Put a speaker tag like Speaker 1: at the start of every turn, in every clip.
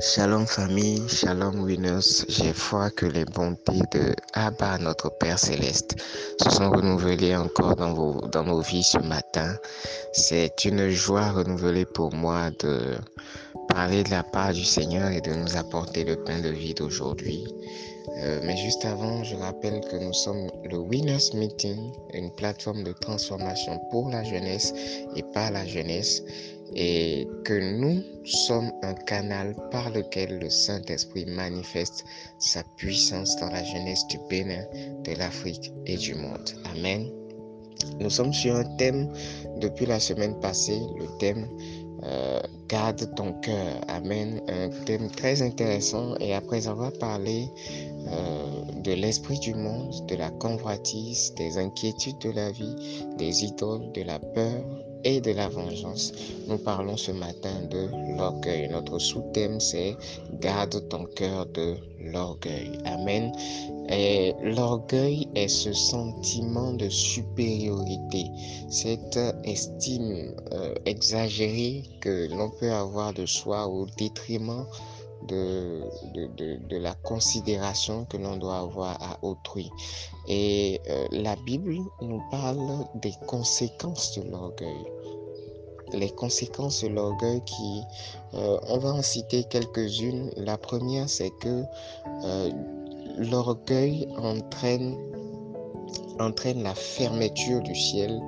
Speaker 1: Shalom famille, shalom winners. J'ai foi que les bontés de Abba, notre Père céleste, se sont renouvelées encore dans, vos, dans nos vies ce matin. C'est une joie renouvelée pour moi de parler de la part du Seigneur et de nous apporter le pain de vie d'aujourd'hui. Euh, mais juste avant, je rappelle que nous sommes le Winners Meeting, une plateforme de transformation pour la jeunesse et par la jeunesse et que nous sommes un canal par lequel le Saint-Esprit manifeste sa puissance dans la jeunesse du Bénin, de l'Afrique et du monde. Amen. Nous sommes sur un thème depuis la semaine passée, le thème euh, Garde ton cœur. Amen. Un thème très intéressant et après avoir parlé euh, de l'esprit du monde, de la convoitise, des inquiétudes de la vie, des idoles, de la peur, de la vengeance. Nous parlons ce matin de l'orgueil. Notre sous-thème, c'est Garde ton cœur de l'orgueil. Amen. Et l'orgueil est ce sentiment de supériorité, cette estime euh, exagérée que l'on peut avoir de soi au détriment de, la considération que l'on doit avoir à autrui. Et euh, la Bible nous parle des conséquences de l'orgueil. Les conséquences de l'orgueil qui, euh, on va en citer quelques-unes. La première, c'est que euh, l'orgueil entraîne, entraîne la fermeture du ciel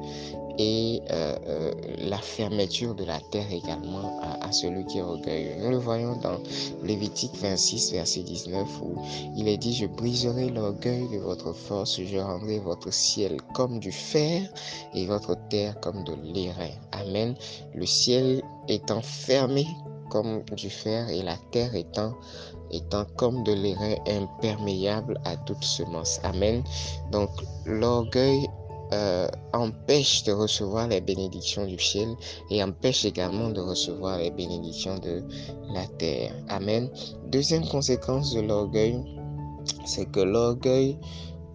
Speaker 1: et euh, euh, la fermeture de la terre également à, celui qui est orgueilleux. Nous le voyons dans Lévitique 26, verset 19, où il est dit, je briserai l'orgueil de votre force, je rendrai votre ciel comme du fer et votre terre comme de l'airain. Amen. Le ciel étant fermé comme du fer et la terre étant comme de l'airain imperméable à toute semence. Amen. Donc l'orgueil euh, empêche de recevoir les bénédictions du ciel et empêche également de recevoir les bénédictions de la terre. Amen. Deuxième conséquence de l'orgueil, c'est que l'orgueil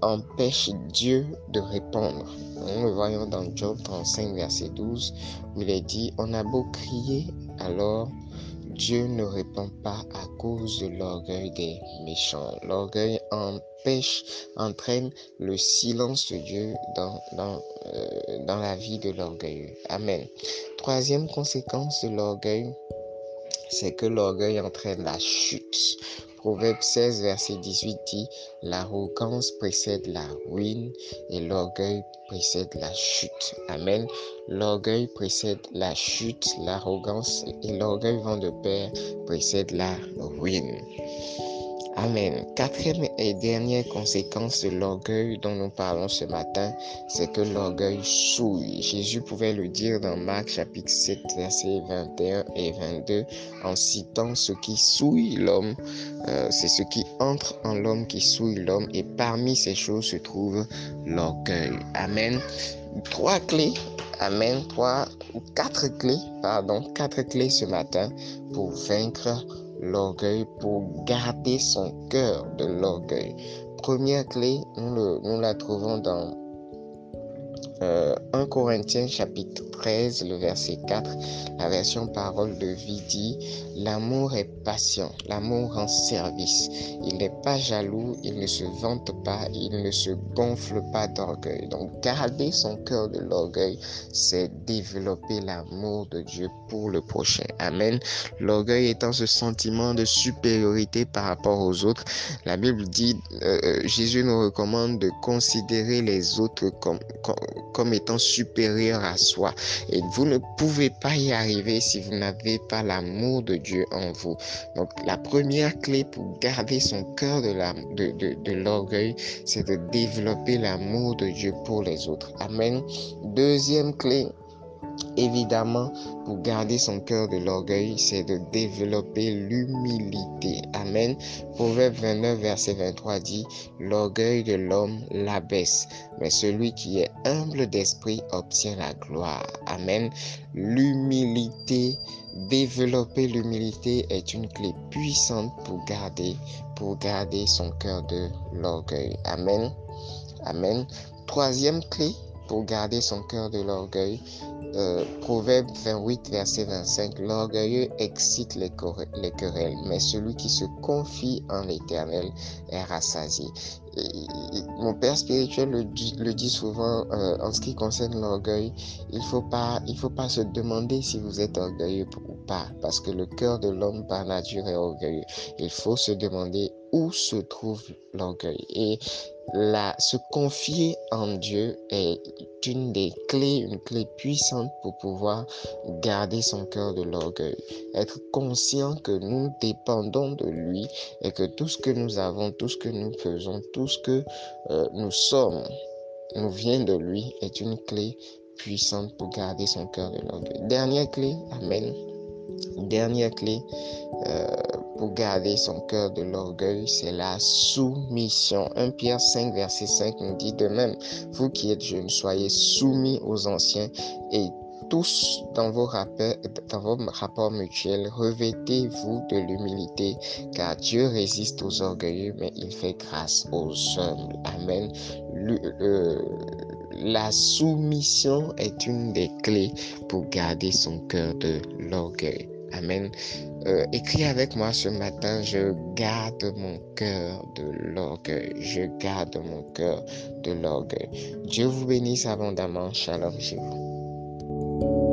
Speaker 1: empêche Dieu de répondre. Nous le voyons dans Job 35, verset 12, où il est dit, on a beau crier, alors Dieu ne répond pas à cause de l'orgueil des méchants. L'orgueil empêche, entraîne le silence de Dieu dans, dans, euh, dans la vie de l'orgueil. Amen. Troisième conséquence de l'orgueil, c'est que l'orgueil entraîne la chute. Proverbe 16, verset 18 dit, l'arrogance précède la ruine et l'orgueil précède la chute. Amen. L'orgueil précède la chute, l'arrogance et l'orgueil vont de pair précède la ruine. Amen. Quatrième et dernière conséquence de l'orgueil dont nous parlons ce matin, c'est que l'orgueil souille. Jésus pouvait le dire dans Marc chapitre 7, versets 21 et 22, en citant ce qui souille l'homme. Euh, c'est ce qui entre en l'homme qui souille l'homme et parmi ces choses se trouve l'orgueil. Amen. Trois clés Amen. Trois ou quatre clés, pardon, quatre clés ce matin pour vaincre l'orgueil pour garder son cœur de l'orgueil. Première clé, nous, nous la trouvons dans 1 euh, Corinthiens chapitre 13, le verset 4, la version parole de vie dit, l'amour est patient, l'amour rend service, il n'est pas jaloux, il ne se vante pas, il ne se gonfle pas d'orgueil. Donc garder son cœur de l'orgueil, c'est développer l'amour de Dieu pour le prochain. Amen. L'orgueil étant ce sentiment de supériorité par rapport aux autres, la Bible dit, euh, euh, Jésus nous recommande de considérer les autres comme, comme comme étant supérieur à soi. Et vous ne pouvez pas y arriver si vous n'avez pas l'amour de Dieu en vous. Donc la première clé pour garder son cœur de l'orgueil, c'est de développer l'amour de Dieu pour les autres. Amen. Deuxième clé, Évidemment, pour garder son cœur de l'orgueil, c'est de développer l'humilité. Amen. Proverbe 29, verset 23 dit, L'orgueil de l'homme l'abaisse, mais celui qui est humble d'esprit obtient la gloire. Amen. L'humilité, développer l'humilité est une clé puissante pour garder, pour garder son cœur de l'orgueil. Amen. Amen. Troisième clé pour garder son cœur de l'orgueil, Euh, Proverbe 28, verset 25, l'orgueilleux excite les, les, querelles, mais celui qui se confie en l'Éternel est rassasié. mon père spirituel le, dit souvent euh, en ce qui concerne l'orgueil, il faut pas, faut pas se demander si vous êtes orgueilleux ou pas, parce que le cœur de l'homme par nature est orgueilleux. Il faut se demander où se trouve l'orgueil. Et se confier en Dieu est une des clés, une clé puissante pour pouvoir garder son cœur de l'orgueil. Être conscient que nous dépendons de lui et que tout ce que nous avons, tout ce que nous faisons, tout ce que euh, nous sommes, nous vient de lui est une clé puissante pour garder son cœur de l'orgueil. Dernière clé, Amen. Dernière clé, euh, pour garder son cœur de l'orgueil, c'est la soumission. 1 Pierre 5, verset 5 nous dit de même, vous qui êtes jeunes, soyez soumis aux anciens et tous dans vos, rapports, dans vos rapports mutuels, revêtez-vous de l'humilité, car Dieu résiste aux orgueilleux, mais il fait grâce aux humbles. Amen. la soumission est une des clés pour garder son cœur de l'orgueil. Amen. Euh, écris avec moi ce matin, je garde mon cœur de l'orgueil. Je garde mon cœur de l'orgueil. Dieu vous bénisse abondamment. Shalom chez vous.